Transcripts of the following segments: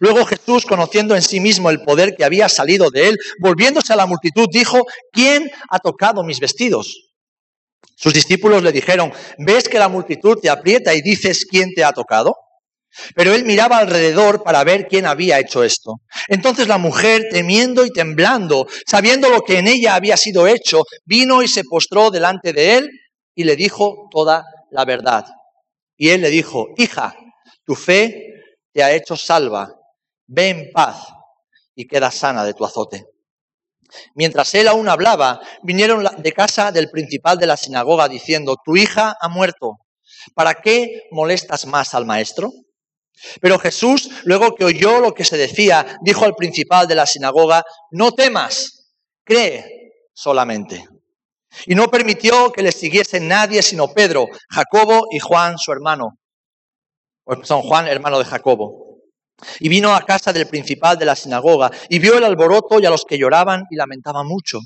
Luego Jesús, conociendo en sí mismo el poder que había salido de él, volviéndose a la multitud, dijo, ¿quién ha tocado mis vestidos? Sus discípulos le dijeron, ¿ves que la multitud te aprieta y dices quién te ha tocado? Pero él miraba alrededor para ver quién había hecho esto. Entonces la mujer, temiendo y temblando, sabiendo lo que en ella había sido hecho, vino y se postró delante de él y le dijo toda la verdad. Y él le dijo, hija, tu fe te ha hecho salva, ve en paz y queda sana de tu azote. Mientras él aún hablaba, vinieron de casa del principal de la sinagoga diciendo, tu hija ha muerto, ¿para qué molestas más al maestro? Pero Jesús, luego que oyó lo que se decía, dijo al principal de la sinagoga, no temas, cree solamente. Y no permitió que le siguiese nadie sino Pedro, Jacobo y Juan, su hermano. San Juan, hermano de Jacobo. Y vino a casa del principal de la sinagoga y vio el alboroto y a los que lloraban y lamentaban mucho.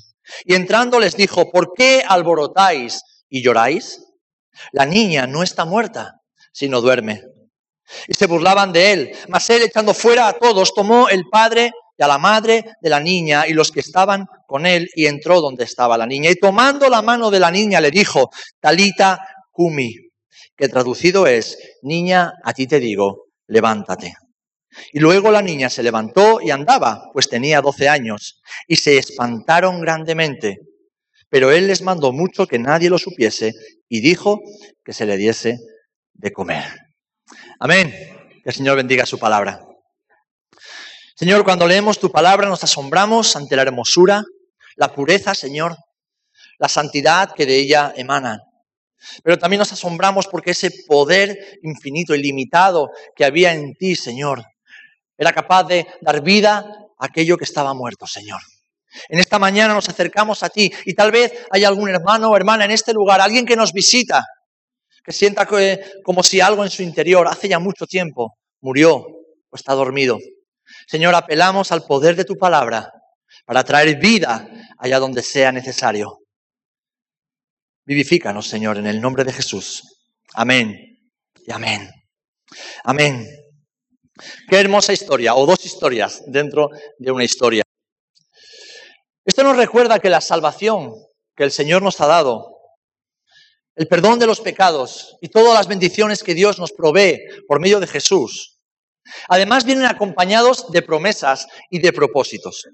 Y entrando les dijo, ¿por qué alborotáis y lloráis? La niña no está muerta, sino duerme. Y se burlaban de él. Mas él, echando fuera a todos, tomó el padre y a la madre de la niña y los que estaban con él y entró donde estaba la niña. Y tomando la mano de la niña le dijo, Talita cumi, que traducido es, niña, a ti te digo, levántate. Y luego la niña se levantó y andaba, pues tenía doce años, y se espantaron grandemente. Pero él les mandó mucho que nadie lo supiese y dijo que se le diese de comer. Amén. Que el Señor bendiga su palabra. Señor, cuando leemos tu palabra nos asombramos ante la hermosura, la pureza, Señor, la santidad que de ella emana. Pero también nos asombramos porque ese poder infinito, ilimitado que había en ti, Señor, era capaz de dar vida a aquello que estaba muerto, Señor. En esta mañana nos acercamos a ti y tal vez hay algún hermano o hermana en este lugar, alguien que nos visita, que sienta como si algo en su interior hace ya mucho tiempo murió o está dormido. Señor, apelamos al poder de tu palabra para traer vida allá donde sea necesario. Vivifícanos, Señor, en el nombre de Jesús. Amén y amén. Amén. Qué hermosa historia, o dos historias dentro de una historia. Esto nos recuerda que la salvación que el Señor nos ha dado, el perdón de los pecados y todas las bendiciones que Dios nos provee por medio de Jesús, además vienen acompañados de promesas y de propósitos.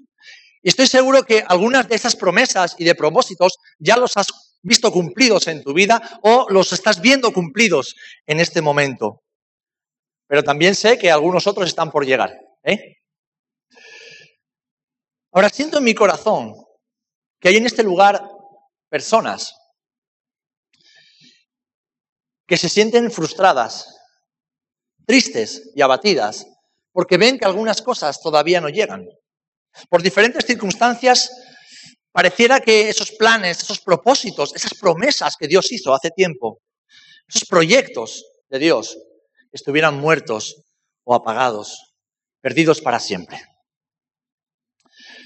Y estoy seguro que algunas de esas promesas y de propósitos ya los has visto cumplidos en tu vida o los estás viendo cumplidos en este momento. Pero también sé que algunos otros están por llegar. ¿eh? Ahora siento en mi corazón que hay en este lugar personas que se sienten frustradas, tristes y abatidas porque ven que algunas cosas todavía no llegan. Por diferentes circunstancias Pareciera que esos planes, esos propósitos, esas promesas que Dios hizo hace tiempo, esos proyectos de Dios, estuvieran muertos o apagados, perdidos para siempre.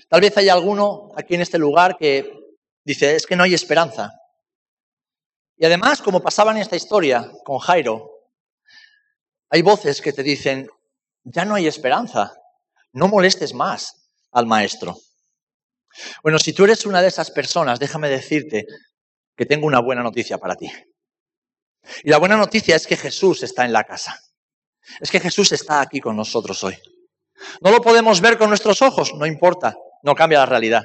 Tal vez haya alguno aquí en este lugar que dice, es que no hay esperanza. Y además, como pasaba en esta historia con Jairo, hay voces que te dicen, ya no hay esperanza, no molestes más al maestro. Bueno, si tú eres una de esas personas, déjame decirte que tengo una buena noticia para ti. Y la buena noticia es que Jesús está en la casa. Es que Jesús está aquí con nosotros hoy. No lo podemos ver con nuestros ojos, no importa, no cambia la realidad.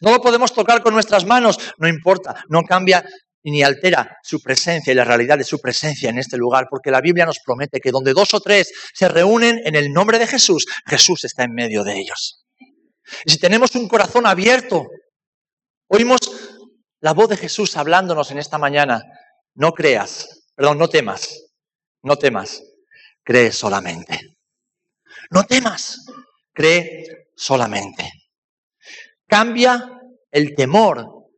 No lo podemos tocar con nuestras manos, no importa, no cambia ni altera su presencia y la realidad de su presencia en este lugar, porque la Biblia nos promete que donde dos o tres se reúnen en el nombre de Jesús, Jesús está en medio de ellos. Y si tenemos un corazón abierto, oímos la voz de Jesús hablándonos en esta mañana, no creas, perdón, no temas, no temas, cree solamente. No temas, cree solamente. Cambia el temor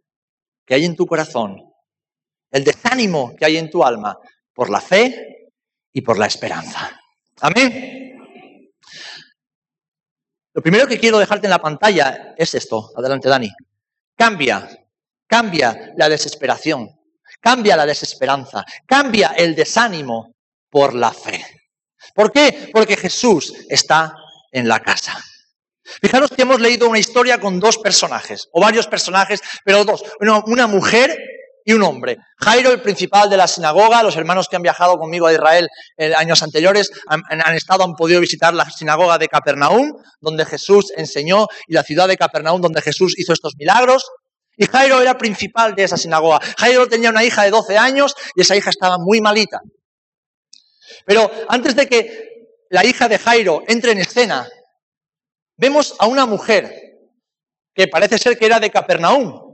que hay en tu corazón, el desánimo que hay en tu alma, por la fe y por la esperanza. Amén. Lo primero que quiero dejarte en la pantalla es esto. Adelante, Dani. Cambia, cambia la desesperación, cambia la desesperanza, cambia el desánimo por la fe. ¿Por qué? Porque Jesús está en la casa. Fijaros que hemos leído una historia con dos personajes, o varios personajes, pero dos. Una, mujer y un hombre. Jairo, el principal de la sinagoga, los hermanos que han viajado conmigo a Israel en años anteriores han, han, estado, han podido visitar la sinagoga de Capernaum, donde Jesús enseñó, y la ciudad de Capernaum, donde Jesús hizo estos milagros. Y Jairo era principal de esa sinagoga. Jairo tenía una hija de 12 años y esa hija estaba muy malita. Pero antes de que la hija de Jairo entre en escena, vemos a una mujer que parece ser que era de Capernaum,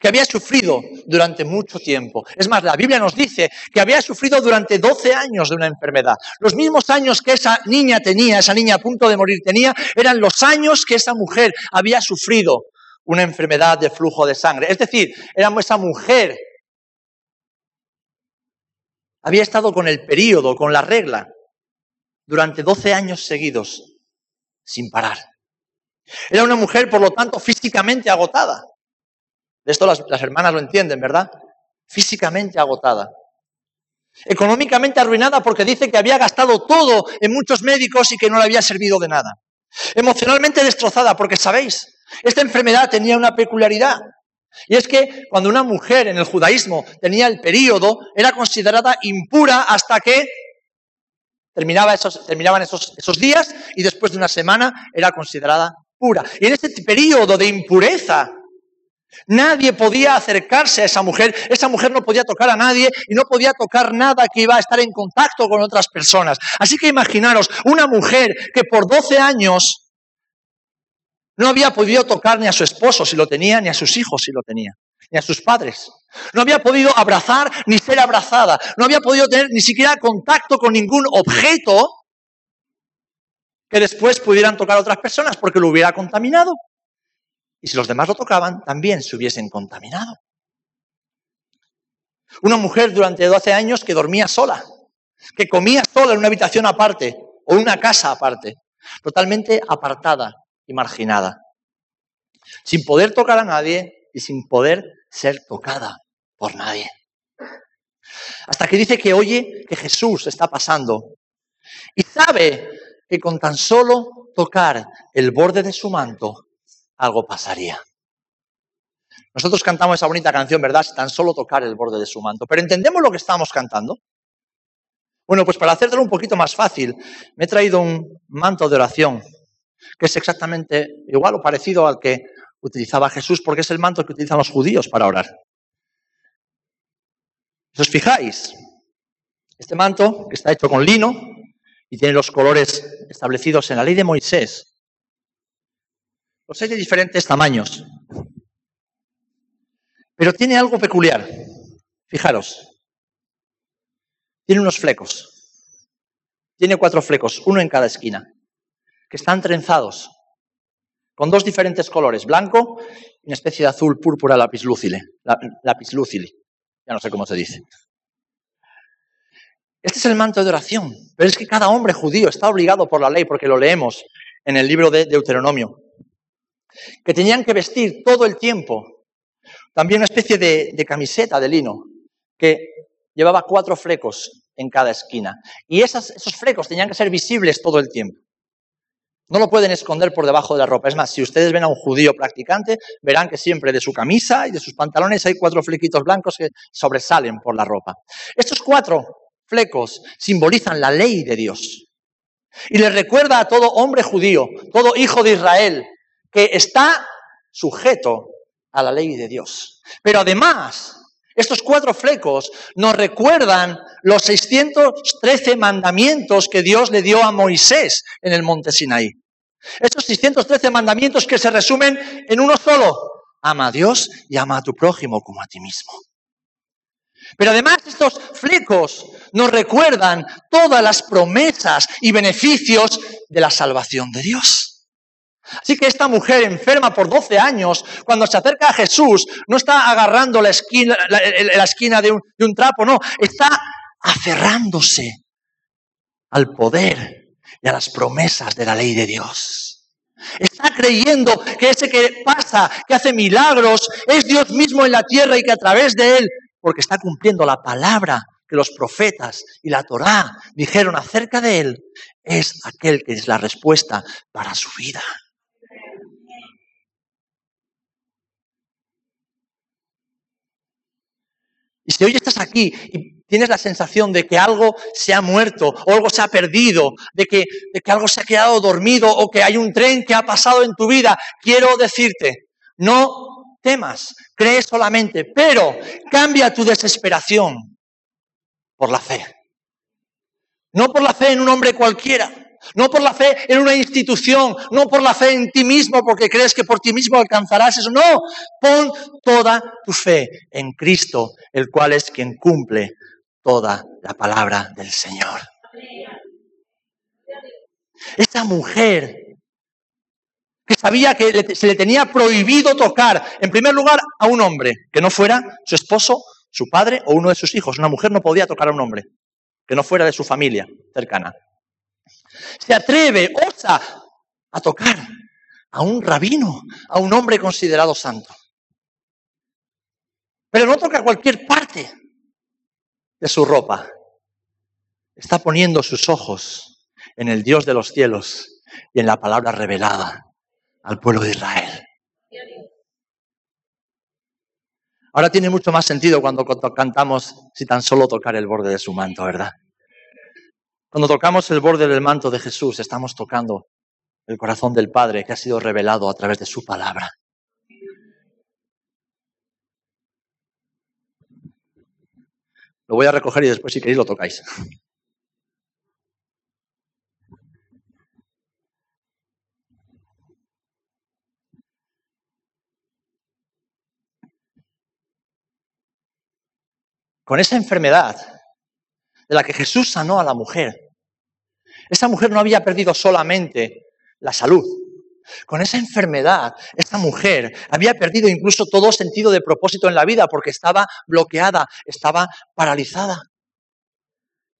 que había sufrido durante mucho tiempo. Es más, la Biblia nos dice que había sufrido durante 12 años de una enfermedad. Los mismos años que esa niña tenía, esa niña a punto de morir tenía, eran los años que esa mujer había sufrido una enfermedad de flujo de sangre. Es decir, era esa mujer había estado con el período, con la regla, durante 12 años seguidos, sin parar. Era una mujer, por lo tanto, físicamente agotada. De esto las, las hermanas lo entienden, ¿verdad? Físicamente agotada. Económicamente arruinada porque dice que había gastado todo en muchos médicos y que no le había servido de nada. Emocionalmente destrozada porque, ¿sabéis? Esta enfermedad tenía una peculiaridad. Y es que cuando una mujer en el judaísmo tenía el período, era considerada impura hasta que terminaban esos, esos días y después de una semana era considerada pura. Y en este periodo de impureza, Nadie podía acercarse a esa mujer, esa mujer no podía tocar a nadie y no podía tocar nada que iba a estar en contacto con otras personas. Así que imaginaros, una mujer que por 12 años no había podido tocar ni a su esposo si lo tenía, ni a sus hijos si lo tenía, ni a sus padres. No había podido abrazar ni ser abrazada. No había podido tener ni siquiera contacto con ningún objeto que después pudieran tocar a otras personas porque lo hubiera contaminado. Y si los demás lo tocaban, también se hubiesen contaminado. Una mujer durante 12 años que dormía sola, que comía sola en una habitación aparte o una casa aparte, totalmente apartada y marginada, sin poder tocar a nadie y sin poder ser tocada por nadie. Hasta que dice que oye que Jesús está pasando y sabe que con tan solo tocar el borde de su manto, algo pasaría. Nosotros cantamos esa bonita canción, ¿verdad? Tan solo tocar el borde de su manto. Pero ¿entendemos lo que estamos cantando? Bueno, pues para hacértelo un poquito más fácil, me he traído un manto de oración que es exactamente igual o parecido al que utilizaba Jesús, porque es el manto que utilizan los judíos para orar. Si os fijáis, este manto, que está hecho con lino y tiene los colores establecidos en la ley de Moisés, los hay de diferentes tamaños. Pero tiene algo peculiar. Fijaros. Tiene unos flecos. Tiene cuatro flecos, uno en cada esquina que están trenzados con dos diferentes colores, blanco y una especie de azul púrpura lapislúcile, lapislúcile, ya no sé cómo se dice. Este es el manto de oración, pero es que cada hombre judío está obligado por la ley, porque lo leemos en el libro de Deuteronomio, que tenían que vestir todo el tiempo también una especie de, camiseta de lino que llevaba cuatro flecos en cada esquina. Y esos flecos tenían que ser visibles todo el tiempo. No lo pueden esconder por debajo de la ropa. Es más, si ustedes ven a un judío practicante, verán que siempre de su camisa y de sus pantalones hay cuatro flequitos blancos que sobresalen por la ropa. Estos cuatro flecos simbolizan la ley de Dios. Y les recuerda a todo hombre judío, todo hijo de Israel, que está sujeto a la ley de Dios. Pero además, estos cuatro flecos nos recuerdan los 613 mandamientos que Dios le dio a Moisés en el monte Sinaí. Estos 613 mandamientos que se resumen en uno solo. Ama a Dios y ama a tu prójimo como a ti mismo. Pero además estos flecos nos recuerdan todas las promesas y beneficios de la salvación de Dios. Así que esta mujer enferma por 12 años, cuando se acerca a Jesús, no está agarrando la esquina, la, esquina de un trapo, no, está aferrándose al poder y a las promesas de la ley de Dios. Está creyendo que ese que pasa, que hace milagros, es Dios mismo en la tierra y que a través de él, porque está cumpliendo la palabra que los profetas y la Torá dijeron acerca de él, es aquel que es la respuesta para su vida. Y si hoy estás aquí y tienes la sensación de que algo se ha muerto o algo se ha perdido, de que, de que algo se ha quedado dormido o que hay un tren que ha pasado en tu vida, quiero decirte, no temas, cree solamente, pero cambia tu desesperación por la fe. No por la fe en un hombre cualquiera, no por la fe en una institución, no por la fe en ti mismo porque crees que por ti mismo alcanzarás eso. No, pon toda tu fe en Cristo, el cual es quien cumple toda la palabra del Señor. Esta mujer que sabía que se le tenía prohibido tocar, en primer lugar, a un hombre, que no fuera su esposo, su padre o uno de sus hijos. Una mujer no podía tocar a un hombre, que no fuera de su familia cercana. Se atreve, osa a tocar a un rabino, a un hombre considerado santo. Pero no toca cualquier parte de su ropa. Está poniendo sus ojos en el Dios de los cielos y en la palabra revelada al pueblo de Israel. Ahora tiene mucho más sentido cuando cantamos si tan solo tocar el borde de su manto, ¿verdad? Cuando tocamos el borde del manto de Jesús, estamos tocando el corazón del Padre que ha sido revelado a través de su palabra. Lo voy a recoger y después si queréis lo tocáis. Con esa enfermedad de la que Jesús sanó a la mujer. Esa mujer no había perdido solamente la salud. Con esa enfermedad, esa mujer había perdido incluso todo sentido de propósito en la vida porque estaba bloqueada, estaba paralizada.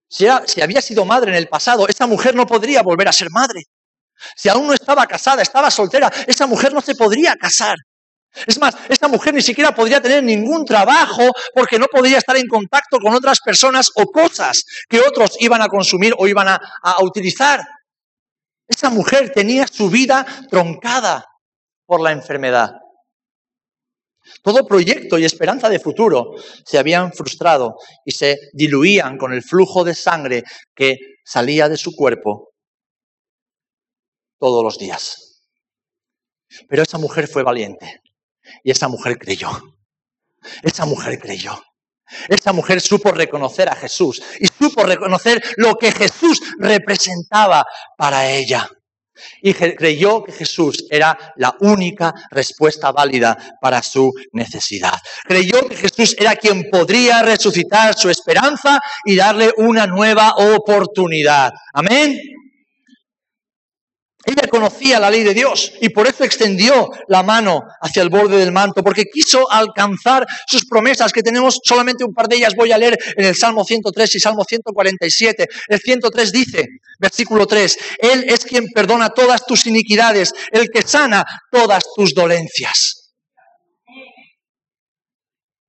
Si, había sido madre en el pasado, esa mujer no podría volver a ser madre. Si aún no estaba casada, estaba soltera, esa mujer no se podría casar. Es más, esta mujer ni siquiera podría tener ningún trabajo porque no podría estar en contacto con otras personas o cosas que otros iban a consumir o iban a utilizar. Esa mujer tenía su vida troncada por la enfermedad. Todo proyecto y esperanza de futuro se habían frustrado y se diluían con el flujo de sangre que salía de su cuerpo todos los días. Pero esa mujer fue valiente. Y esa mujer creyó. Esa mujer creyó. Esa mujer supo reconocer a Jesús y supo reconocer lo que Jesús representaba para ella. Y creyó que Jesús era la única respuesta válida para su necesidad. Creyó que Jesús era quien podría resucitar su esperanza y darle una nueva oportunidad. Amén. Ella conocía la ley de Dios y por eso extendió la mano hacia el borde del manto, porque quiso alcanzar sus promesas, que tenemos solamente un par de ellas, voy a leer en el Salmo 103 y Salmo 147. El 103 dice, versículo 3, Él es quien perdona todas tus iniquidades, el que sana todas tus dolencias.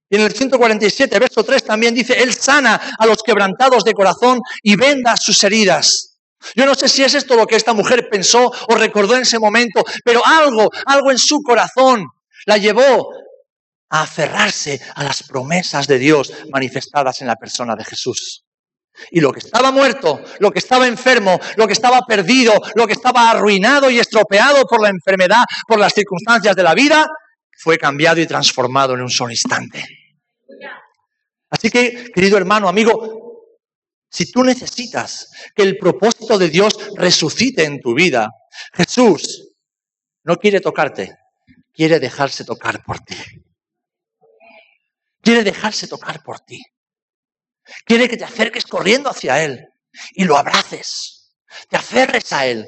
Y en el 147, verso 3 también dice, Él sana a los quebrantados de corazón y venda sus heridas. Yo no sé si es esto lo que esta mujer pensó o recordó en ese momento, pero algo, algo en su corazón la llevó a aferrarse a las promesas de Dios manifestadas en la persona de Jesús. Y lo que estaba muerto, lo que estaba enfermo, lo que estaba perdido, lo que estaba arruinado y estropeado por la enfermedad, por las circunstancias de la vida, fue cambiado y transformado en un solo instante. Así que, querido hermano, amigo, si tú necesitas que el propósito de Dios resucite en tu vida, Jesús no quiere tocarte, quiere dejarse tocar por ti. Quiere dejarse tocar por ti. Quiere que te acerques corriendo hacia Él y lo abraces, te aferres a Él.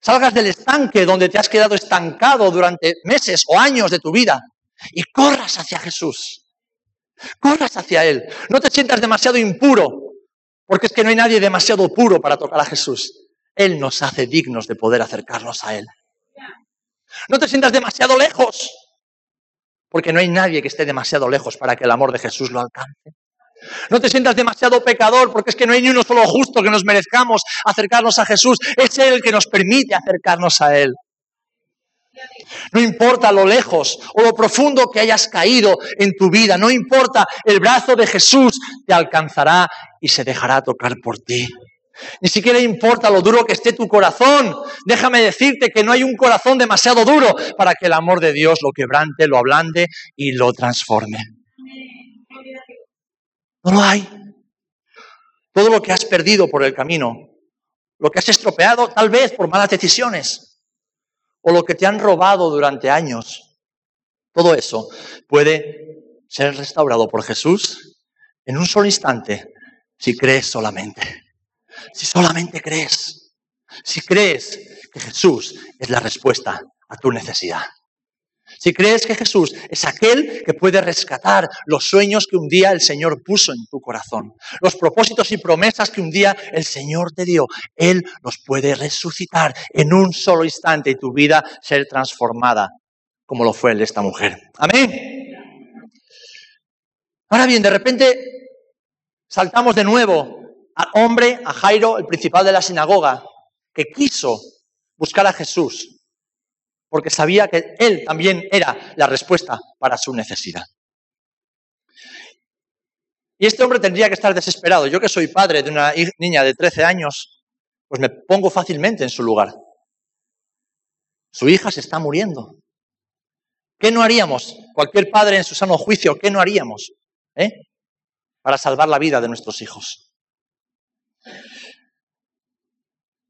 Salgas del estanque donde te has quedado estancado durante meses o años de tu vida y corras hacia Jesús. Corras hacia Él. No te sientas demasiado impuro, porque es que no hay nadie demasiado puro para tocar a Jesús. Él nos hace dignos de poder acercarnos a Él. No te sientas demasiado lejos, porque no hay nadie que esté demasiado lejos para que el amor de Jesús lo alcance. No te sientas demasiado pecador, porque es que no hay ni uno solo justo que nos merezcamos acercarnos a Jesús. Es Él el que nos permite acercarnos a Él. No importa lo lejos o lo profundo que hayas caído en tu vida, no importa, el brazo de Jesús te alcanzará y se dejará tocar por ti. Ni siquiera importa lo duro que esté tu corazón. Déjame decirte que no hay un corazón demasiado duro para que el amor de Dios lo quebrante, lo ablande y lo transforme. No lo hay. Todo lo que has perdido por el camino, lo que has estropeado tal vez por malas decisiones, o lo que te han robado durante años, todo eso puede ser restaurado por Jesús en un solo instante si crees solamente. Si solamente crees. Si crees que Jesús es la respuesta a tu necesidad. Si crees que Jesús es aquel que puede rescatar los sueños que un día el Señor puso en tu corazón, los propósitos y promesas que un día el Señor te dio, Él los puede resucitar en un solo instante y tu vida ser transformada como lo fue el de esta mujer. Amén. Ahora bien, de repente saltamos de nuevo al hombre, a Jairo, el principal de la sinagoga, que quiso buscar a Jesús porque sabía que él también era la respuesta para su necesidad. Y este hombre tendría que estar desesperado. Yo que soy padre de una niña de 13 años, pues me pongo fácilmente en su lugar. Su hija se está muriendo. ¿Qué no haríamos? Cualquier padre en su sano juicio, ¿qué no haríamos? ¿Eh? Para salvar la vida de nuestros hijos.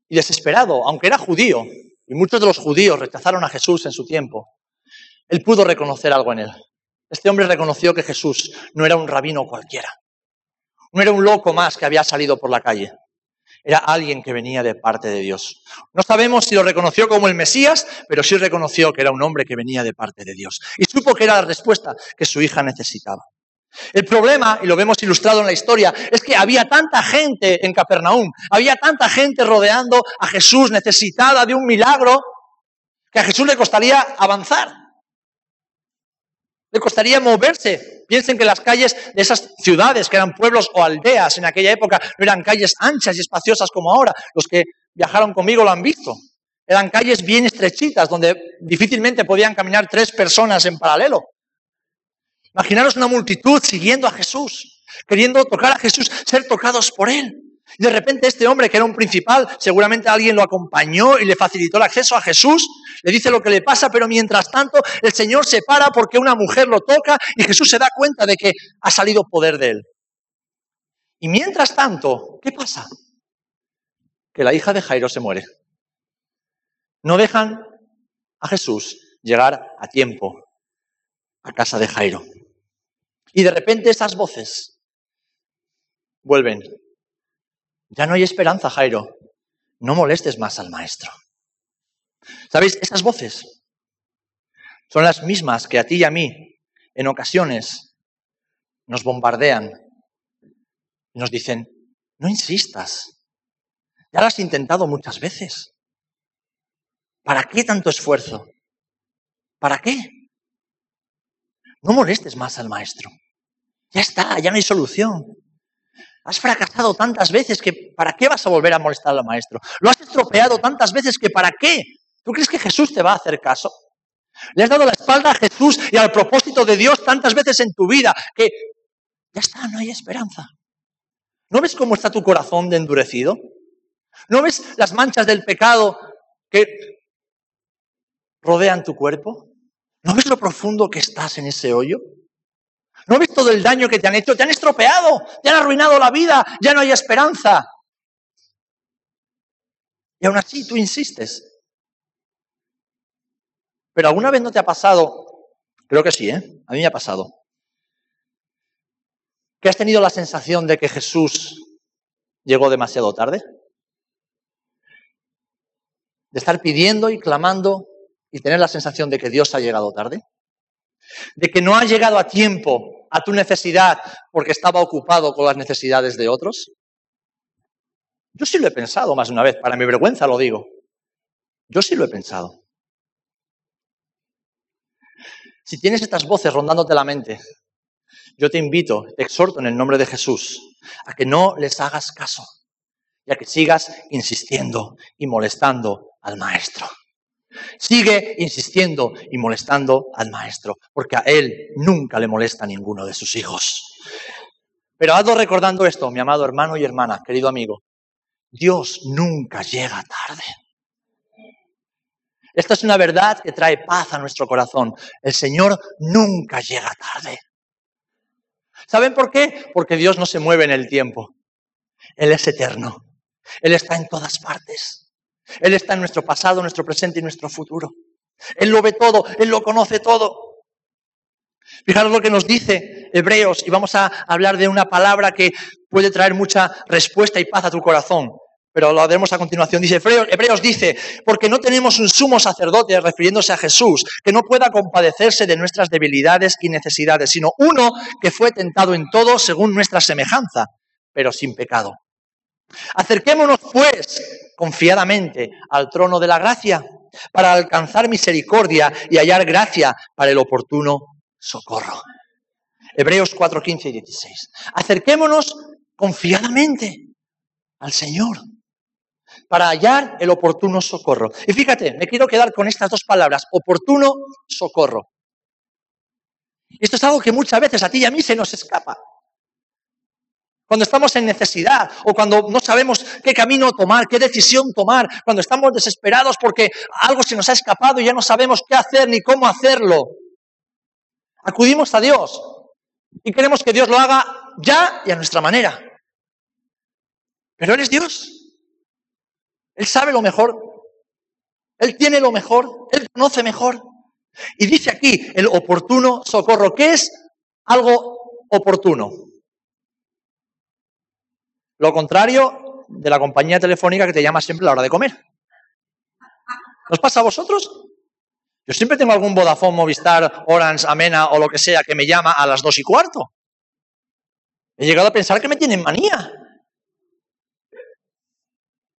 Y desesperado, aunque era judío, y muchos de los judíos rechazaron a Jesús en su tiempo, él pudo reconocer algo en él. Este hombre reconoció que Jesús no era un rabino cualquiera, no era un loco más que había salido por la calle, era alguien que venía de parte de Dios. No sabemos si lo reconoció como el Mesías, pero sí reconoció que era un hombre que venía de parte de Dios y supo que era la respuesta que su hija necesitaba. El problema, y lo vemos ilustrado en la historia, es que había tanta gente en Capernaum, había tanta gente rodeando a Jesús necesitada de un milagro, que a Jesús le costaría avanzar, le costaría moverse. Piensen que las calles de esas ciudades, que eran pueblos o aldeas en aquella época, no eran calles anchas y espaciosas como ahora. Los que viajaron conmigo lo han visto. Eran calles bien estrechitas, donde difícilmente podían caminar tres personas en paralelo. Imaginaros una multitud siguiendo a Jesús, queriendo tocar a Jesús, ser tocados por Él. Y de repente este hombre, que era un principal, seguramente alguien lo acompañó y le facilitó el acceso a Jesús, le dice lo que le pasa, pero mientras tanto el Señor se para porque una mujer lo toca y Jesús se da cuenta de que ha salido poder de Él. Y mientras tanto, ¿qué pasa? Que la hija de Jairo se muere. No dejan a Jesús llegar a tiempo a casa de Jairo. Y de repente esas voces vuelven. Ya no hay esperanza, Jairo. No molestes más al maestro. ¿Sabéis? Esas voces son las mismas que a ti y a mí en ocasiones nos bombardean y nos dicen, no insistas. Ya lo has intentado muchas veces. ¿Para qué tanto esfuerzo? ¿Para qué? No molestes más al maestro. Ya está, ya no hay solución. Has fracasado tantas veces que ¿para qué vas a volver a molestar al maestro? Lo has estropeado tantas veces que ¿para qué? ¿Tú crees que Jesús te va a hacer caso? Le has dado la espalda a Jesús y al propósito de Dios tantas veces en tu vida que ya está, no hay esperanza. ¿No ves cómo está tu corazón de endurecido? ¿No ves las manchas del pecado que rodean tu cuerpo? ¿No ves lo profundo que estás en ese hoyo? ¿No ves todo el daño que te han hecho? Te han estropeado, te han arruinado la vida, ya no hay esperanza. Y aún así tú insistes. Pero alguna vez no te ha pasado, creo que sí, ¿eh? A mí me ha pasado. ¿Que has tenido la sensación de que Jesús llegó demasiado tarde? ¿De estar pidiendo y clamando y tener la sensación de que Dios ha llegado tarde? ¿De que no ha llegado a tiempo a tu necesidad porque estaba ocupado con las necesidades de otros? Yo sí lo he pensado más de una vez, para mi vergüenza lo digo. Yo sí lo he pensado. Si tienes estas voces rondándote la mente, yo te invito, te exhorto en el nombre de Jesús, a que no les hagas caso y a que sigas insistiendo y molestando al Maestro. Sigue insistiendo y molestando al Maestro, porque a Él nunca le molesta ninguno de sus hijos. Pero hazlo recordando esto, mi amado hermano y hermana, querido amigo. Dios nunca llega tarde. Esta es una verdad que trae paz a nuestro corazón. El Señor nunca llega tarde. ¿Saben por qué? Porque Dios no se mueve en el tiempo. Él es eterno. Él está en todas partes. Él está en nuestro pasado, nuestro presente y nuestro futuro. Él lo ve todo, Él lo conoce todo. Fijaros lo que nos dice Hebreos y vamos a hablar de una palabra que puede traer mucha respuesta y paz a tu corazón. Pero lo haremos a continuación. Dice Hebreos dice, porque no tenemos un sumo sacerdote, refiriéndose a Jesús, que no pueda compadecerse de nuestras debilidades y necesidades, sino uno que fue tentado en todo según nuestra semejanza, pero sin pecado. Acerquémonos, pues, confiadamente al trono de la gracia, para alcanzar misericordia y hallar gracia para el oportuno socorro. Hebreos 4, 15 y 16. Acerquémonos confiadamente al Señor para hallar el oportuno socorro. Y fíjate, me quiero quedar con estas dos palabras, oportuno socorro. Esto es algo que muchas veces a ti y a mí se nos escapa. Cuando estamos en necesidad o cuando no sabemos qué camino tomar, qué decisión tomar, cuando estamos desesperados porque algo se nos ha escapado y ya no sabemos qué hacer ni cómo hacerlo. Acudimos a Dios y queremos que Dios lo haga ya y a nuestra manera. Pero Él es Dios. Él sabe lo mejor. Él tiene lo mejor. Él conoce mejor. Y dice aquí el oportuno socorro. ¿Qué es algo oportuno? Lo contrario de la compañía telefónica que te llama siempre a la hora de comer. ¿Nos pasa a vosotros? Yo siempre tengo algún Vodafone, Movistar, Orange, Amena o lo que sea que me llama a las dos y cuarto. He llegado a pensar que me tienen manía.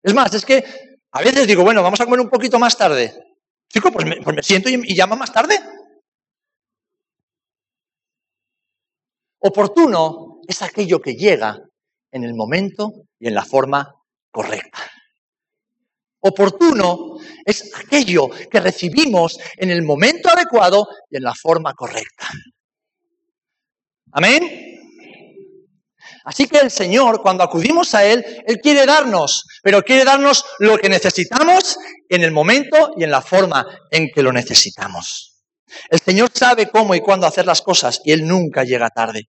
Es más, es que a veces digo, bueno, vamos a comer un poquito más tarde. Chico, pues me, pues siento y, y llama más tarde. Oportuno es aquello que llega en el momento y en la forma correcta. Oportuno es aquello que recibimos en el momento adecuado y en la forma correcta. Amén. Así que el Señor, cuando acudimos a Él, Él quiere darnos, pero quiere darnos lo que necesitamos en el momento y en la forma en que lo necesitamos. El Señor sabe cómo y cuándo hacer las cosas y Él nunca llega tarde.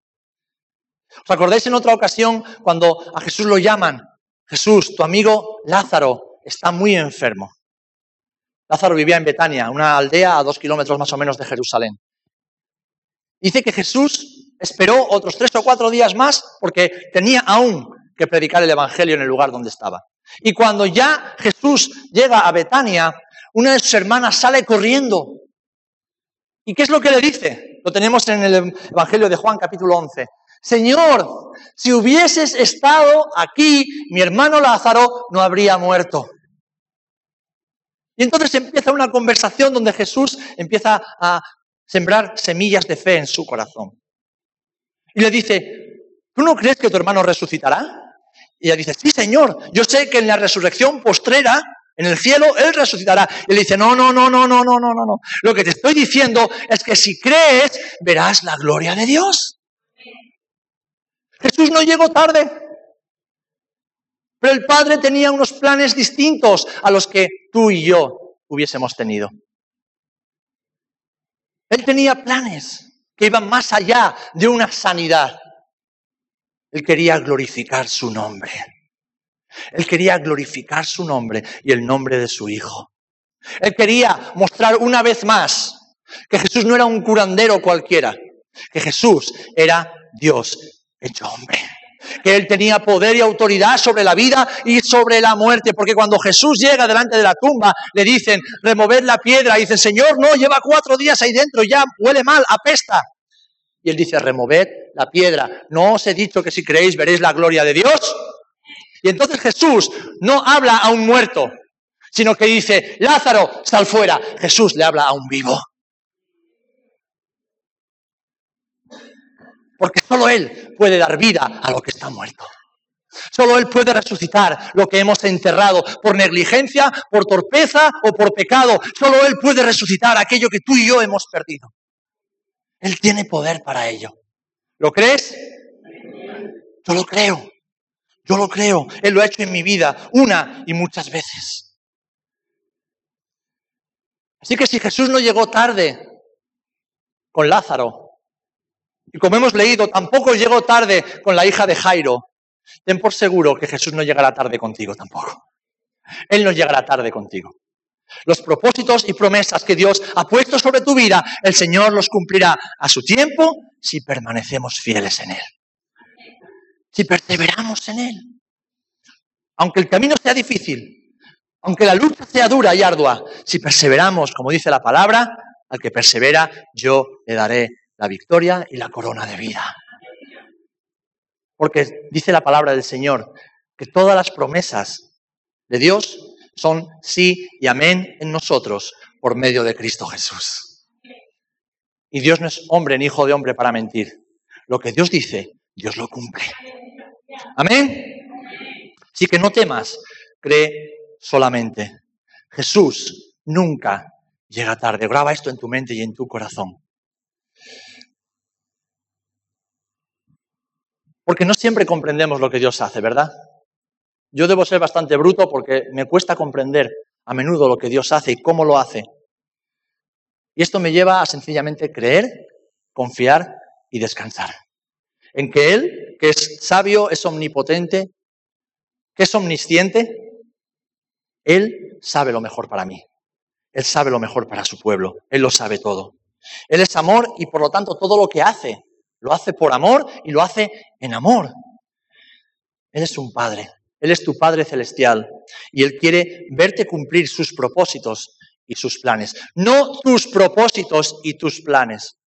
¿Os acordáis en otra ocasión cuando a Jesús lo llaman? Jesús, tu amigo Lázaro está muy enfermo. Lázaro vivía en Betania, una aldea a dos kilómetros más o menos de Jerusalén. Dice que Jesús esperó otros tres o cuatro días más porque tenía aún que predicar el Evangelio en el lugar donde estaba. Y cuando ya Jesús llega a Betania, una de sus hermanas sale corriendo. ¿Y qué es lo que le dice? Lo tenemos en el Evangelio de Juan capítulo 11. Señor, si hubieses estado aquí, mi hermano Lázaro no habría muerto. Y entonces empieza una conversación donde Jesús empieza a sembrar semillas de fe en su corazón. Y le dice, ¿tú no crees que tu hermano resucitará? Y ella dice, sí, Señor, yo sé que en la resurrección postrera, en el cielo, Él resucitará. Y le dice, no, no, no, no, no, no, no, no. Lo que te estoy diciendo es que si crees, verás la gloria de Dios. Jesús no llegó tarde. Pero el Padre tenía unos planes distintos a los que tú y yo hubiésemos tenido. Él tenía planes que iban más allá de una sanidad. Él quería glorificar su nombre. Él quería glorificar su nombre y el nombre de su Hijo. Él quería mostrar una vez más que Jesús no era un curandero cualquiera, que Jesús era Dios hecho hombre. Que él tenía poder y autoridad sobre la vida y sobre la muerte. Porque cuando Jesús llega delante de la tumba, le dicen, removed la piedra. Y dicen, Señor, no, lleva cuatro días ahí dentro, ya huele mal, apesta. Y él dice, removed la piedra. ¿No os he dicho que si creéis veréis la gloria de Dios? Y entonces Jesús no habla a un muerto, sino que dice, Lázaro, sal fuera. Jesús le habla a un vivo. Porque solo Él puede dar vida a lo que está muerto. Solo Él puede resucitar lo que hemos enterrado por negligencia, por torpeza o por pecado. Solo Él puede resucitar aquello que tú y yo hemos perdido. Él tiene poder para ello. ¿Lo crees? Yo lo creo. Yo lo creo. Él lo ha hecho en mi vida una y muchas veces. Así que si Jesús no llegó tarde con Lázaro, y como hemos leído, tampoco llegó tarde con la hija de Jairo, ten por seguro que Jesús no llegará tarde contigo tampoco. Él no llegará tarde contigo. Los propósitos y promesas que Dios ha puesto sobre tu vida, el Señor los cumplirá a su tiempo si permanecemos fieles en Él. Si perseveramos en Él. Aunque el camino sea difícil, aunque la lucha sea dura y ardua, si perseveramos, como dice la palabra, al que persevera, yo le daré la victoria y la corona de vida. Porque dice la palabra del Señor que todas las promesas de Dios son sí y amén en nosotros por medio de Cristo Jesús. Y Dios no es hombre ni hijo de hombre para mentir. Lo que Dios dice, Dios lo cumple. Amén. Así que no temas, cree solamente. Jesús nunca llega tarde. Graba esto en tu mente y en tu corazón. Porque no siempre comprendemos lo que Dios hace, ¿verdad? Yo debo ser bastante bruto porque me cuesta comprender a menudo lo que Dios hace y cómo lo hace. Y esto me lleva a sencillamente creer, confiar y descansar. En que Él, que es sabio, es omnipotente, que es omnisciente, Él sabe lo mejor para mí. Él sabe lo mejor para su pueblo. Él lo sabe todo. Él es amor y por lo tanto todo lo que hace, lo hace por amor y lo hace en amor. Él es un padre él es tu Padre Celestial y Él quiere verte cumplir sus propósitos y sus planes. No tus propósitos y tus planes,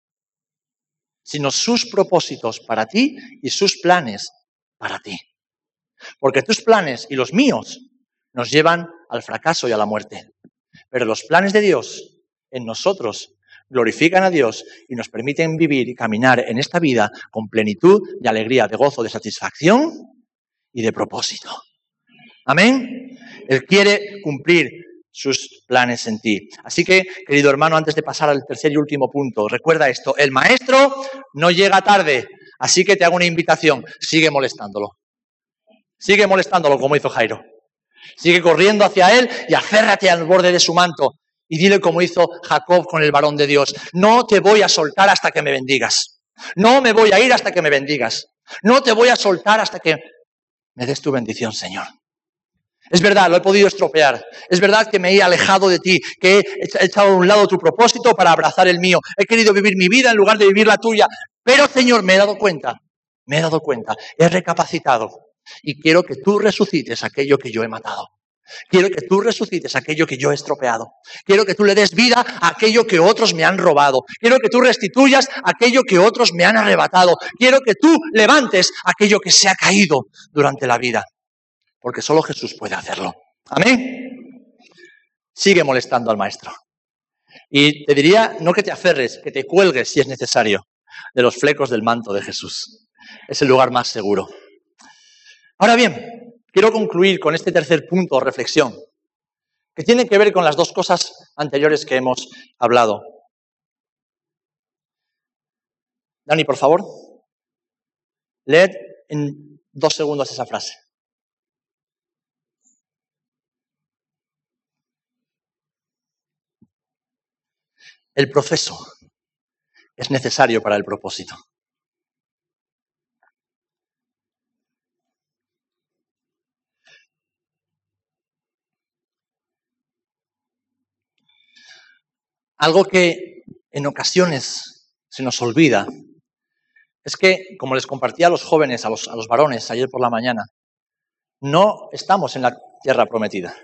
sino sus propósitos para ti y sus planes para ti. Porque tus planes y los míos nos llevan al fracaso y a la muerte. Pero los planes de Dios en nosotros glorifican a Dios y nos permiten vivir y caminar en esta vida con plenitud de alegría, de gozo, de satisfacción y de propósito. Amén. Él quiere cumplir sus planes en ti. Así que, querido hermano, antes de pasar al tercer y último punto, recuerda esto, el maestro no llega tarde, así que te hago una invitación, sigue molestándolo. Sigue molestándolo como hizo Jairo. Sigue corriendo hacia él y aférrate al borde de su manto y dile como hizo Jacob con el varón de Dios, no te voy a soltar hasta que me bendigas. No me voy a ir hasta que me bendigas. No te voy a soltar hasta que me des tu bendición, Señor. Es verdad, lo he podido estropear. Es verdad que me he alejado de ti, que he echado a un lado tu propósito para abrazar el mío. He querido vivir mi vida en lugar de vivir la tuya. Pero, Señor, me he dado cuenta, me he dado cuenta, he recapacitado y quiero que tú resucites aquello que yo he matado. Quiero que tú resucites aquello que yo he estropeado. Quiero que tú le des vida a aquello que otros me han robado. Quiero que tú restituyas aquello que otros me han arrebatado. Quiero que tú levantes aquello que se ha caído durante la vida porque solo Jesús puede hacerlo. Amén. Sigue molestando al maestro. Y te diría, no que te aferres, que te cuelgues si es necesario de los flecos del manto de Jesús. Es el lugar más seguro. Ahora bien, quiero concluir con este tercer punto, reflexión, que tiene que ver con las dos cosas anteriores que hemos hablado. Dani, por favor, leed en dos segundos esa frase. El proceso es necesario para el propósito. Algo que en ocasiones se nos olvida es que, como les compartía a los jóvenes, a los, a los varones ayer por la mañana, no estamos en la tierra prometida.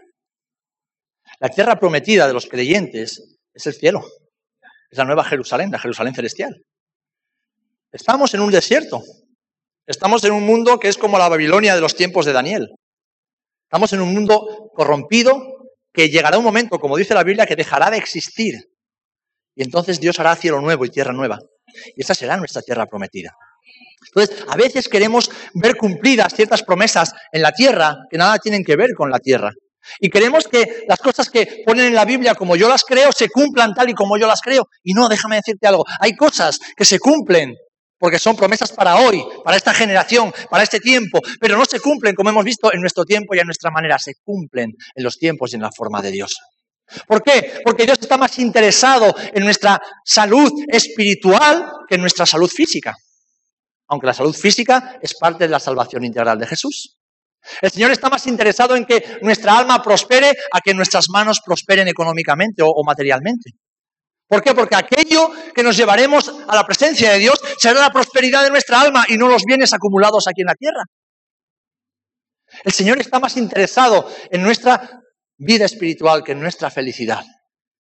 La tierra prometida de los creyentes es el cielo. Es la nueva Jerusalén, la Jerusalén celestial. Estamos en un desierto. Estamos en un mundo que es como la Babilonia de los tiempos de Daniel. Estamos en un mundo corrompido que llegará un momento, como dice la Biblia, que dejará de existir. Y entonces Dios hará cielo nuevo y tierra nueva. Y esa será nuestra tierra prometida. Entonces, a veces queremos ver cumplidas ciertas promesas en la tierra que nada tienen que ver con la tierra. Y queremos que las cosas que ponen en la Biblia como yo las creo se cumplan tal y como yo las creo. Y no, déjame decirte algo, hay cosas que se cumplen porque son promesas para hoy, para esta generación, para este tiempo, pero no se cumplen como hemos visto en nuestro tiempo y a nuestra manera, se cumplen en los tiempos y en la forma de Dios. ¿Por qué? Porque Dios está más interesado en nuestra salud espiritual que en nuestra salud física. Aunque la salud física es parte de la salvación integral de Jesús. El Señor está más interesado en que nuestra alma prospere a que nuestras manos prosperen económicamente o, materialmente. ¿Por qué? Porque aquello que nos llevaremos a la presencia de Dios será la prosperidad de nuestra alma y no los bienes acumulados aquí en la tierra. El Señor está más interesado en nuestra vida espiritual que nuestra felicidad.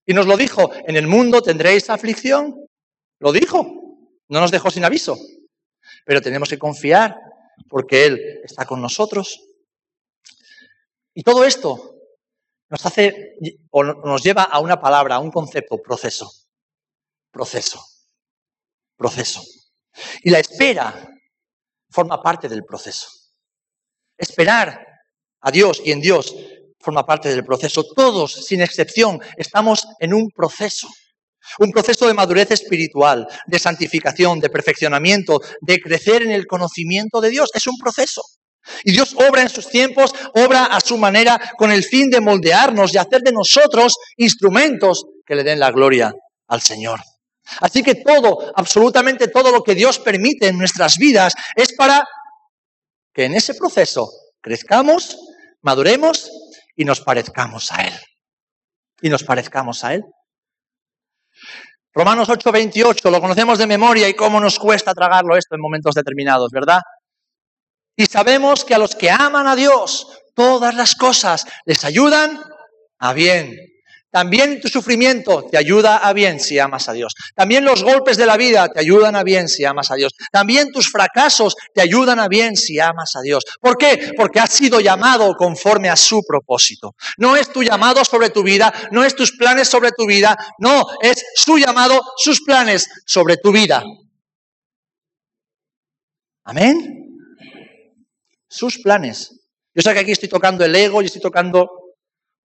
Y nos lo dijo, en el mundo tendréis aflicción. Lo dijo, no nos dejó sin aviso. Pero tenemos que confiar porque Él está con nosotros. Y todo esto nos hace o nos lleva a una palabra, a un concepto, proceso. Proceso. Proceso. Y la espera forma parte del proceso. Esperar a Dios y en Dios forma parte del proceso. Todos, sin excepción, estamos en un proceso. Un proceso de madurez espiritual, de santificación, de perfeccionamiento, de crecer en el conocimiento de Dios. Es un proceso. Y Dios obra en sus tiempos, obra a su manera con el fin de moldearnos y hacer de nosotros instrumentos que le den la gloria al Señor. Así que todo, absolutamente todo lo que Dios permite en nuestras vidas es para que en ese proceso crezcamos, maduremos y nos parezcamos a Él. Y nos parezcamos a Él. Romanos 8:28, lo conocemos de memoria y cómo nos cuesta tragarlo esto en momentos determinados, ¿verdad? Y sabemos que a los que aman a Dios, todas las cosas les ayudan a bien. También tu sufrimiento te ayuda a bien si amas a Dios. También los golpes de la vida te ayudan a bien si amas a Dios. También tus fracasos te ayudan a bien si amas a Dios. ¿Por qué? Porque has sido llamado conforme a su propósito. No es tu llamado sobre tu vida, no es tus planes sobre tu vida, no, es su llamado, sus planes sobre tu vida. Amén sus planes. Yo sé que aquí estoy tocando el ego y estoy tocando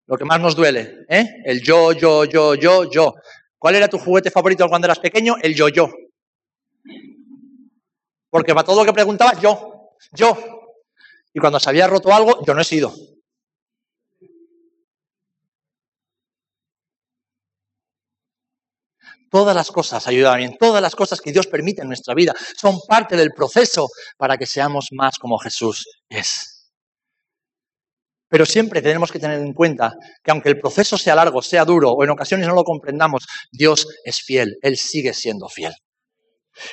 lo que más nos duele, ¿eh? El yo, yo, yo, yo, yo. ¿Cuál era tu juguete favorito cuando eras pequeño? El yo, yo. Porque para todo lo que preguntabas, yo, yo. Y cuando se había roto algo, yo no he sido. Todas las cosas ayudan bien, todas las cosas que Dios permite en nuestra vida son parte del proceso para que seamos más como Jesús es. Pero siempre tenemos que tener en cuenta que aunque el proceso sea largo, sea duro o en ocasiones no lo comprendamos, Dios es fiel, Él sigue siendo fiel.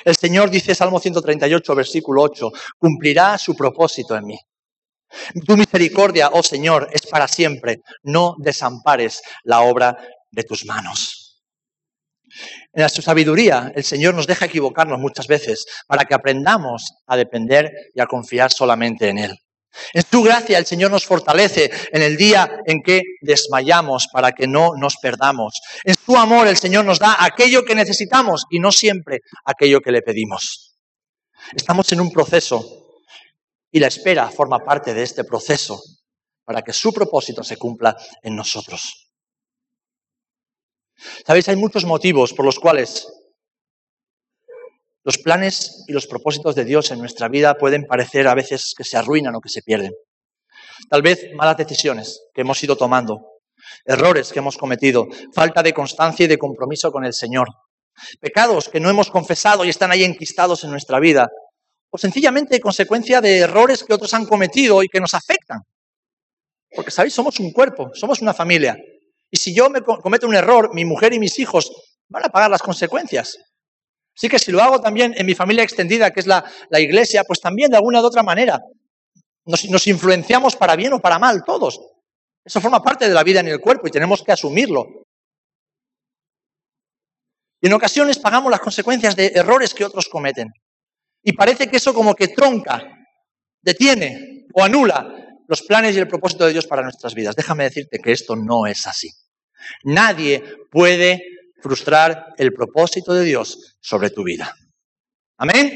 El Señor dice, Salmo 138, versículo 8, cumplirá su propósito en mí. Tu misericordia, oh Señor, es para siempre. No desampares la obra de tus manos. En su sabiduría, el Señor nos deja equivocarnos muchas veces para que aprendamos a depender y a confiar solamente en Él. En su gracia, el Señor nos fortalece en el día en que desmayamos para que no nos perdamos. En su amor, el Señor nos da aquello que necesitamos y no siempre aquello que le pedimos. Estamos en un proceso y la espera forma parte de este proceso para que su propósito se cumpla en nosotros. Sabéis, hay muchos motivos por los cuales los planes y los propósitos de Dios en nuestra vida pueden parecer a veces que se arruinan o que se pierden. Tal vez malas decisiones que hemos ido tomando, errores que hemos cometido, falta de constancia y de compromiso con el Señor, pecados que no hemos confesado y están ahí enquistados en nuestra vida, o sencillamente consecuencia de errores que otros han cometido y que nos afectan. Porque, ¿sabéis? Somos un cuerpo, somos una familia. Y si yo me cometo un error, mi mujer y mis hijos van a pagar las consecuencias. Así que si lo hago también en mi familia extendida, que es la, iglesia, pues también de alguna u otra manera nos, nos influenciamos para bien o para mal, todos. Eso forma parte de la vida en el cuerpo y tenemos que asumirlo. Y en ocasiones pagamos las consecuencias de errores que otros cometen. Y parece que eso como que tronca, detiene o anula los planes y el propósito de Dios para nuestras vidas. Déjame decirte que esto no es así. Nadie puede frustrar el propósito de Dios sobre tu vida. Amén.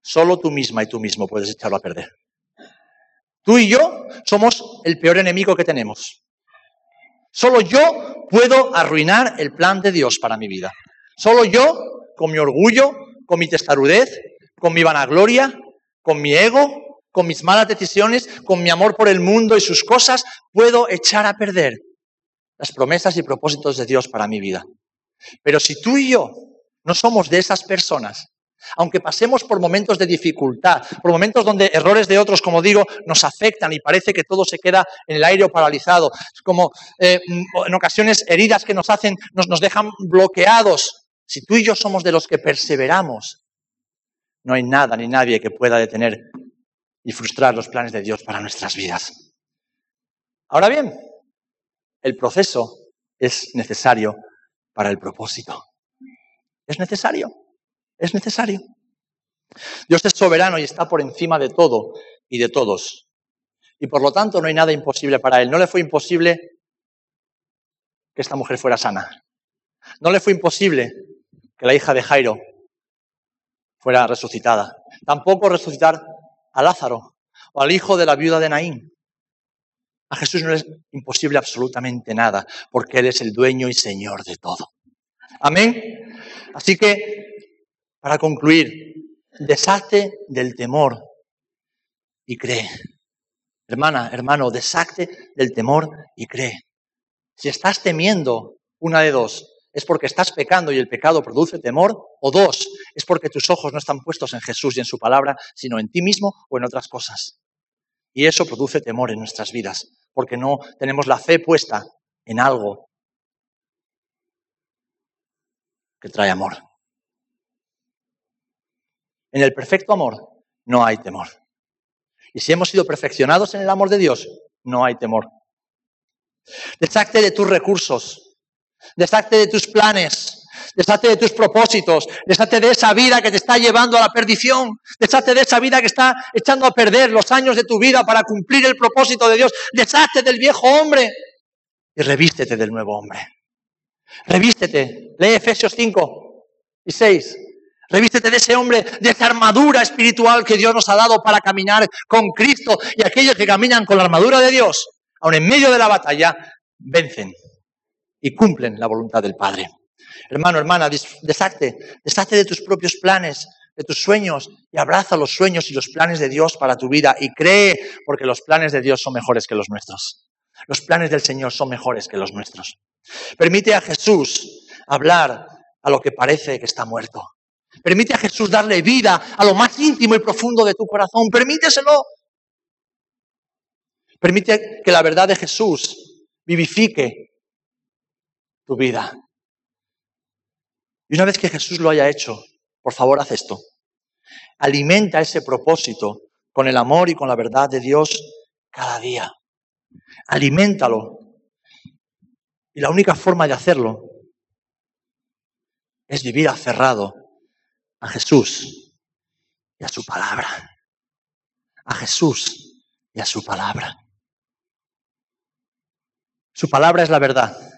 Solo tú misma y tú mismo puedes echarlo a perder. Tú y yo somos el peor enemigo que tenemos. Solo yo puedo arruinar el plan de Dios para mi vida. Solo yo, con mi orgullo, con mi testarudez, con mi vanagloria, con mi ego, con mis malas decisiones, con mi amor por el mundo y sus cosas, puedo echar a perder las promesas y propósitos de Dios para mi vida. Pero si tú y yo no somos de esas personas, aunque pasemos por momentos de dificultad, por momentos donde errores de otros, como digo, nos afectan y parece que todo se queda en el aire o paralizado, como eh, en ocasiones heridas que nos hacen, nos, nos dejan bloqueados. Si tú y yo somos de los que perseveramos, no hay nada ni nadie que pueda detener y frustrar los planes de Dios para nuestras vidas. Ahora bien, el proceso es necesario para el propósito. Es necesario. Es necesario. Dios es soberano y está por encima de todo y de todos. Y por lo tanto no hay nada imposible para Él. No le fue imposible que esta mujer fuera sana. No le fue imposible que la hija de Jairo fuera resucitada. Tampoco resucitar a Lázaro o al hijo de la viuda de Naín. A Jesús no es imposible absolutamente nada, porque Él es el dueño y Señor de todo. Amén. Así que para concluir, deshazte del temor y cree. Hermana, hermano, deshazte del temor y cree. Si estás temiendo, una de dos, es porque estás pecando y el pecado produce temor, o dos, es porque tus ojos no están puestos en Jesús y en su palabra, sino en ti mismo o en otras cosas. Y eso produce temor en nuestras vidas, porque no tenemos la fe puesta en algo que trae amor. En el perfecto amor no hay temor. Y si hemos sido perfeccionados en el amor de Dios, no hay temor. Deshazte de tus recursos, deshazte de tus planes, deshazte de tus propósitos, deshazte de esa vida que te está llevando a la perdición, deshazte de esa vida que está echando a perder los años de tu vida para cumplir el propósito de Dios, deshazte del viejo hombre y revístete del nuevo hombre. Revístete, lee Efesios 5 y 6. Revístete de ese hombre, de esa armadura espiritual que Dios nos ha dado para caminar con Cristo. Y aquellos que caminan con la armadura de Dios, aun en medio de la batalla, vencen y cumplen la voluntad del Padre. Hermano, hermana, deshazte, deshazte de tus propios planes, de tus sueños y abraza los sueños y los planes de Dios para tu vida y cree porque los planes de Dios son mejores que los nuestros. Los planes del Señor son mejores que los nuestros. Permite a Jesús hablar a lo que parece que está muerto. Permite a Jesús darle vida a lo más íntimo y profundo de tu corazón. Permíteselo. Permite que la verdad de Jesús vivifique tu vida. Y una vez que Jesús lo haya hecho, por favor, haz esto. Alimenta ese propósito con el amor y con la verdad de Dios cada día. Aliméntalo. Y la única forma de hacerlo es vivir aferrado a Jesús y a su palabra. A Jesús y a su palabra. Su palabra es la verdad.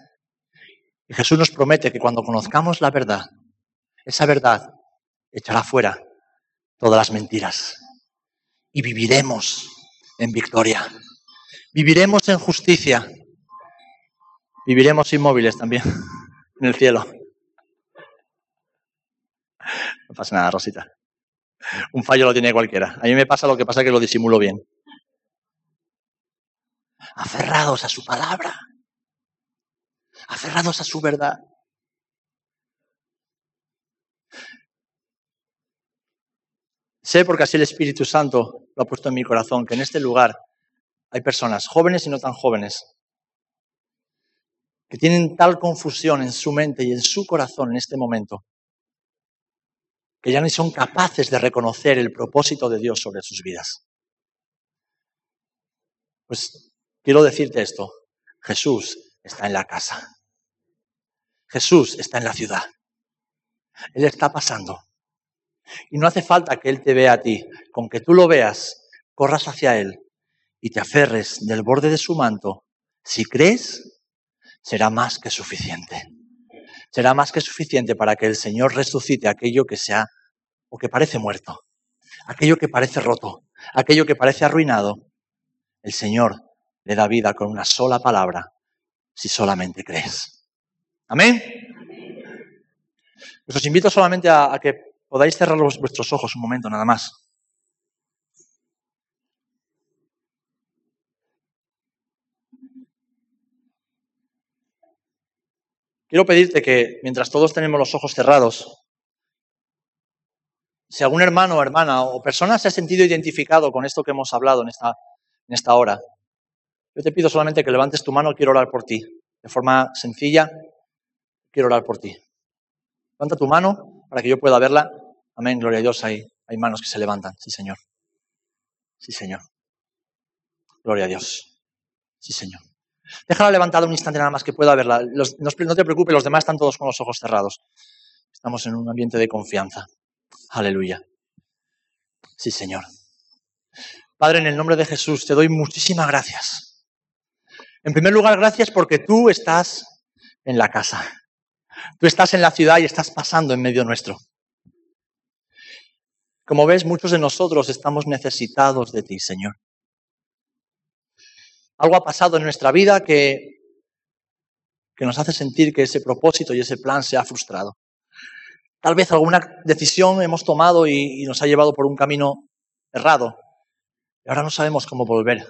Y Jesús nos promete que cuando conozcamos la verdad, esa verdad echará fuera todas las mentiras. Y viviremos en victoria. Viviremos en justicia. Viviremos inmóviles también en el cielo. No pasa nada, Rosita. Un fallo lo tiene cualquiera. A mí me pasa lo que pasa que lo disimulo bien. Aferrados a su palabra. Aferrados a su verdad. Sé porque así el Espíritu Santo lo ha puesto en mi corazón, que en este lugar hay personas, jóvenes y no tan jóvenes, que tienen tal confusión en su mente y en su corazón en este momento, que ya ni son capaces de reconocer el propósito de Dios sobre sus vidas. Pues quiero decirte esto, Jesús está en la casa. Jesús está en la ciudad. Él está pasando. Y no hace falta que Él te vea a ti. Con que tú lo veas, corras hacia Él y te aferres del borde de su manto. Si crees, será más que suficiente. Será más que suficiente para que el Señor resucite aquello que sea o que parece muerto, aquello que parece roto, aquello que parece arruinado. El Señor le da vida con una sola palabra, si solamente crees. Amén. Os invito solamente a, que podáis cerrar vuestros ojos un momento, nada más. Quiero pedirte que mientras todos tenemos los ojos cerrados, si algún hermano o hermana o persona se ha sentido identificado con esto que hemos hablado en esta, en esta hora, yo te pido solamente que levantes tu mano, quiero orar por ti. De forma sencilla, quiero orar por ti. Levanta tu mano para que yo pueda verla. Amén, gloria a Dios. Hay, hay manos que se levantan. Sí, Señor. Sí, Señor. Gloria a Dios. Sí, Señor. Déjala levantada un instante nada más que pueda verla. no, te preocupes, los demás están todos con los ojos cerrados. Estamos en un ambiente de confianza. Aleluya. Sí, Señor. Padre, en el nombre de Jesús, te doy muchísimas gracias. En primer lugar, gracias porque tú estás en la casa. Tú estás en la ciudad y estás pasando en medio nuestro. Como ves, muchos de nosotros estamos necesitados de ti, Señor. Algo ha pasado en nuestra vida que, que nos hace sentir que ese propósito y ese plan se ha frustrado. Tal vez alguna decisión hemos tomado y, y nos ha llevado por un camino errado. Y ahora no sabemos cómo volver.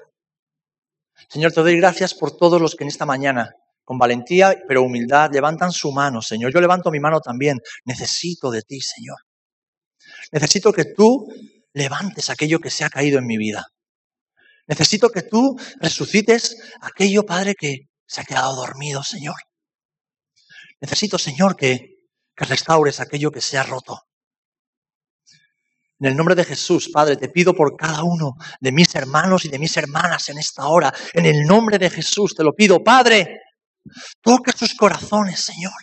Señor, te doy gracias por todos los que en esta mañana, con valentía pero humildad, levantan su mano, Señor. Yo levanto mi mano también. Necesito de ti, Señor. Necesito que tú levantes aquello que se ha caído en mi vida. Necesito que tú resucites aquello, Padre, que se ha quedado dormido, Señor. Necesito, Señor, que, que restaures aquello que se ha roto. En el nombre de Jesús, Padre, te pido por cada uno de mis hermanos y de mis hermanas en esta hora. En el nombre de Jesús te lo pido, Padre. Toca sus corazones, Señor.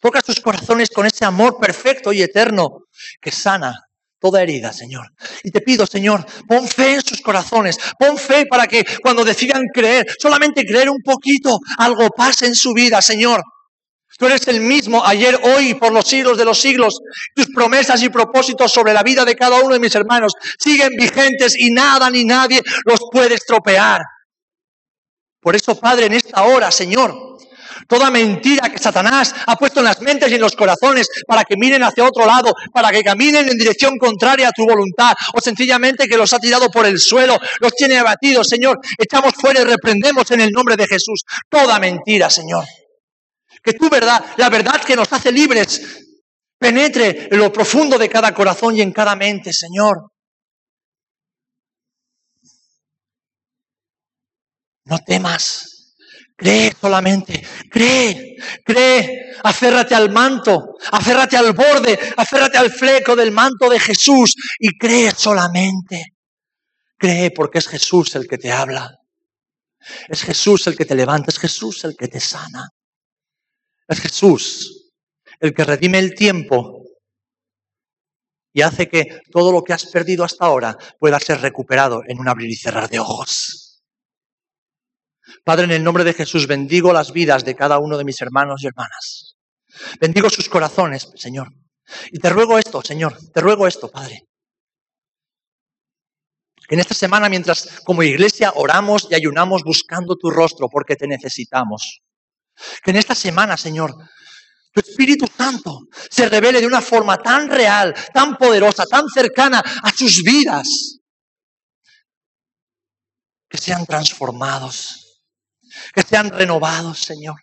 Toca sus corazones con ese amor perfecto y eterno que sana toda herida, Señor. Y te pido, Señor, pon fe en sus corazones, pon fe para que cuando decidan creer, solamente creer un poquito, algo pase en su vida, Señor. Tú eres el mismo ayer, hoy por los siglos de los siglos. Tus promesas y propósitos sobre la vida de cada uno de mis hermanos siguen vigentes y nada ni nadie los puede estropear. Por eso, Padre, en esta hora, Señor, toda mentira que Satanás ha puesto en las mentes y en los corazones para que miren hacia otro lado, para que caminen en dirección contraria a tu voluntad, o sencillamente que los ha tirado por el suelo, los tiene abatidos, Señor, echamos fuera y reprendemos en el nombre de Jesús toda mentira, Señor. Que tu verdad, la verdad que nos hace libres, penetre en lo profundo de cada corazón y en cada mente, Señor. No temas. Cree solamente, cree, cree, aférrate al manto, aférrate al borde, aférrate al fleco del manto de Jesús y cree solamente. Cree porque es Jesús el que te habla. Es Jesús el que te levanta, es Jesús el que te sana. Es Jesús el que redime el tiempo y hace que todo lo que has perdido hasta ahora pueda ser recuperado en un abrir y cerrar de ojos. Padre, en el nombre de Jesús bendigo las vidas de cada uno de mis hermanos y hermanas. Bendigo sus corazones, Señor. Y te ruego esto, Señor, te ruego esto, Padre. Que en esta semana, mientras como iglesia oramos y ayunamos buscando tu rostro, porque te necesitamos. Que en esta semana, Señor, tu Espíritu Santo se revele de una forma tan real, tan poderosa, tan cercana a sus vidas. Que sean transformados que sean renovados, Señor,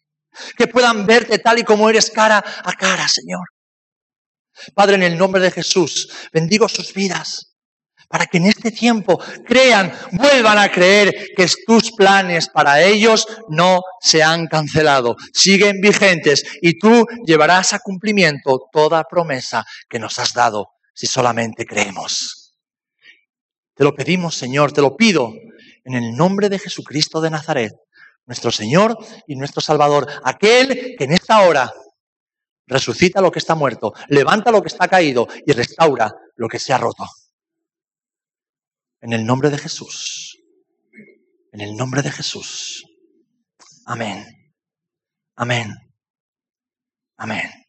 que puedan verte tal y como eres cara a cara, Señor. Padre, en el nombre de Jesús, bendigo sus vidas. para que en este tiempo crean, vuelvan a creer que tus planes para ellos no se han cancelado, siguen vigentes y tú llevarás a cumplimiento toda promesa que nos has dado si solamente creemos. Te lo pedimos, Señor, te lo pido en el nombre de Jesucristo de Nazaret, nuestro Señor y nuestro Salvador, aquel que en esta hora resucita lo que está muerto, levanta lo que está caído y restaura lo que se ha roto. En el nombre de Jesús. En el nombre de Jesús. Amén. Amén. Amén.